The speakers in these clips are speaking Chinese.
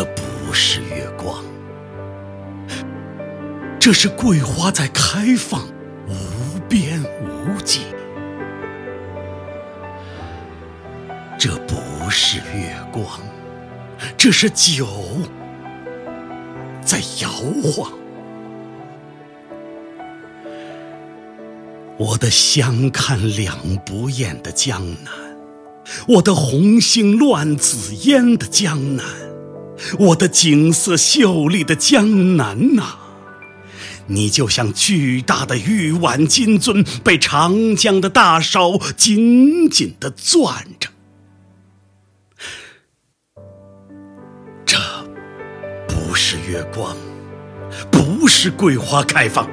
这不是月光，这是桂花在开放，无边无际。这不是月光，这是酒在摇晃。我的相看两不厌的江南，我的红星乱紫烟的江南，我的景色秀丽的江南呐，你就像巨大的玉碗金樽，被长江的大手紧紧的攥着。这不是月光，不是桂花开放。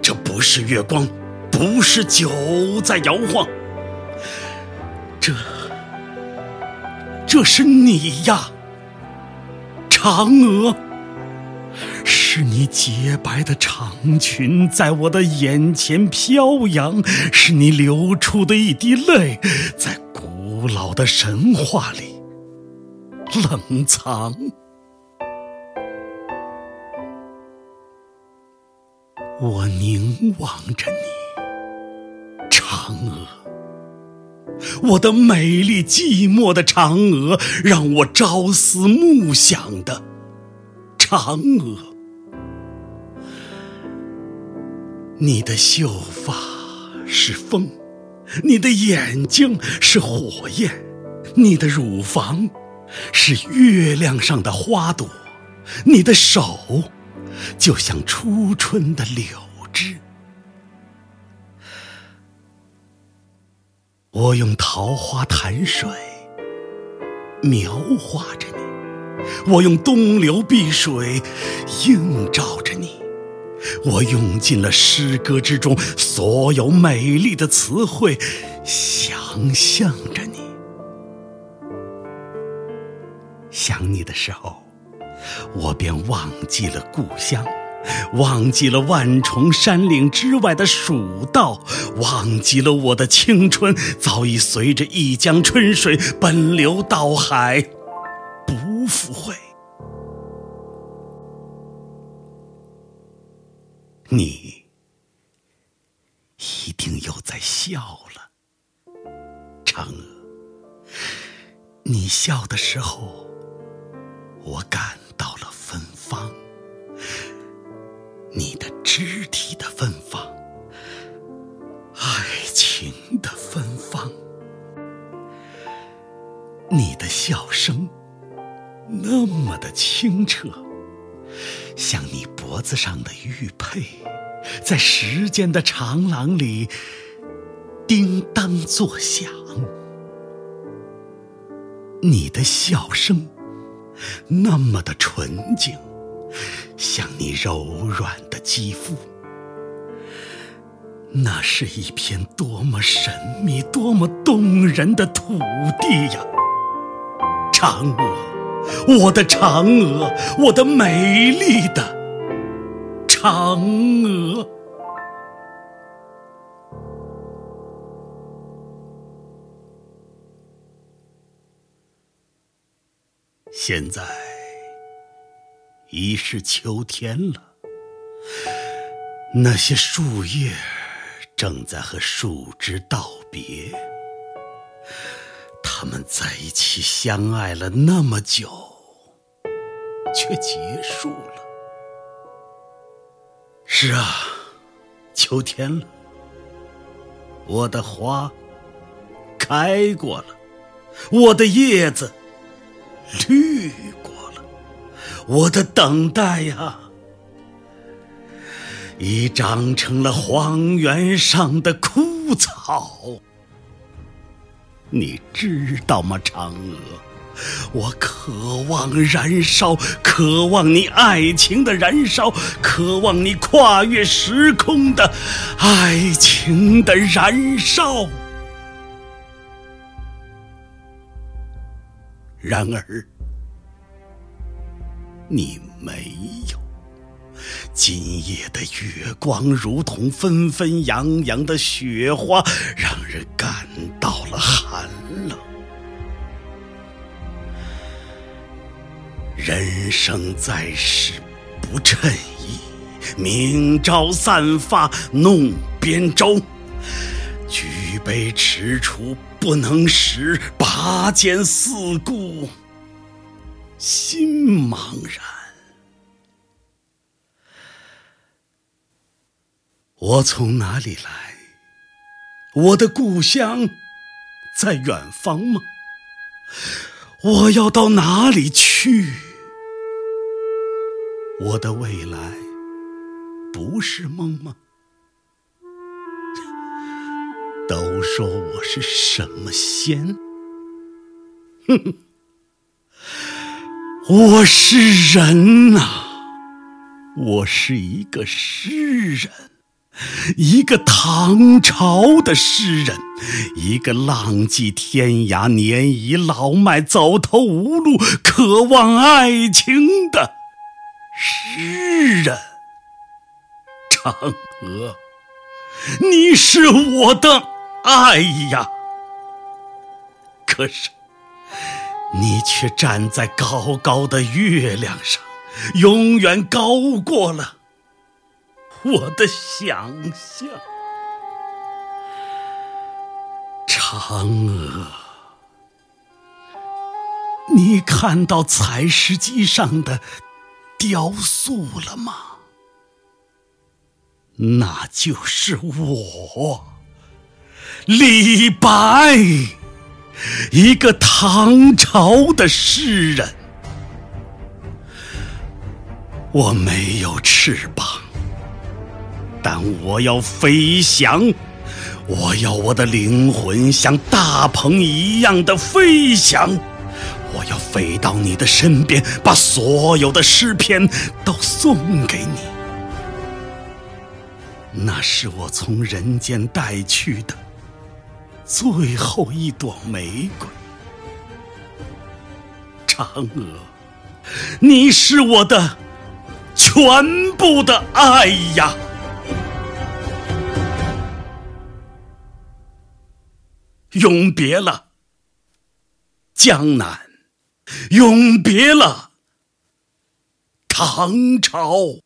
这不是月光，不是酒在摇晃，这，这是你呀，嫦娥，是你洁白的长裙在我的眼前飘扬，是你流出的一滴泪，在古老的神话里冷藏。我凝望着你，嫦娥，我的美丽寂寞的嫦娥，让我朝思暮想的嫦娥。你的秀发是风，你的眼睛是火焰，你的乳房是月亮上的花朵，你的手。就像初春的柳我用桃花潭水描画着你，我用东流碧水映照着你，我用尽了诗歌之中所有美丽的词汇，想象着你。想你的时候。我便忘记了故乡，忘记了万重山岭之外的蜀道，忘记了我的青春早已随着一江春水奔流到海，不复回。你一定又在笑了，嫦娥，你笑的时候，我感。到了芬芳，你的肢体的芬芳，爱情的芬芳，你的笑声那么的清澈，像你脖子上的玉佩，在时间的长廊里叮当作响，你的笑声。那么的纯净，像你柔软的肌肤。那是一片多么神秘、多么动人的土地呀！嫦娥，我的嫦娥，我的美丽的嫦娥。现在已是秋天了，那些树叶正在和树枝道别。他们在一起相爱了那么久，却结束了。是啊，秋天了，我的花开过了，我的叶子。绿过，我的等待呀，已长成了荒原上的枯草。你知道吗，嫦娥？我渴望燃烧，渴望你爱情的燃烧，渴望你跨越时空的爱情的燃烧。然而，你没有。今夜的月光如同纷纷扬扬的雪花，让人感到了寒冷。人生在世不称意，明朝散发弄扁舟。举杯踟蹰不能食，拔剑四顾心茫然。我从哪里来？我的故乡在远方吗？我要到哪里去？我的未来不是梦吗？都说我是什么仙？哼哼，我是人呐，我是一个诗人。一个唐朝的诗人，一个浪迹天涯、年已老迈、走投无路、渴望爱情的诗人。嫦娥，你是我的爱呀，可是你却站在高高的月亮上，永远高过了。我的想象，嫦娥，你看到采石机上的雕塑了吗？那就是我，李白，一个唐朝的诗人。我没有翅膀。但我要飞翔，我要我的灵魂像大鹏一样的飞翔，我要飞到你的身边，把所有的诗篇都送给你。那是我从人间带去的最后一朵玫瑰，嫦娥，你是我的全部的爱呀！永别了，江南；永别了，唐朝。